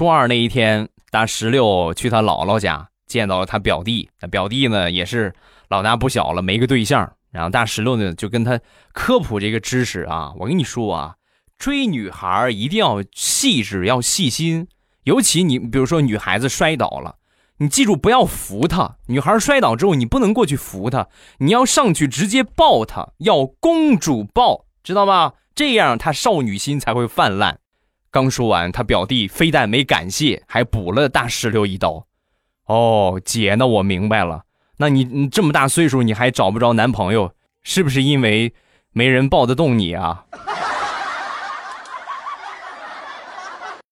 初二那一天，大石榴去他姥姥家，见到了他表弟。表弟呢，也是老大不小了，没个对象。然后大石榴呢，就跟他科普这个知识啊。我跟你说啊，追女孩一定要细致，要细心。尤其你，比如说女孩子摔倒了，你记住不要扶她。女孩摔倒之后，你不能过去扶她，你要上去直接抱她，要公主抱，知道吧？这样她少女心才会泛滥。刚说完，他表弟非但没感谢，还补了大石榴一刀。哦，姐，那我明白了。那你你这么大岁数，你还找不着男朋友，是不是因为没人抱得动你啊？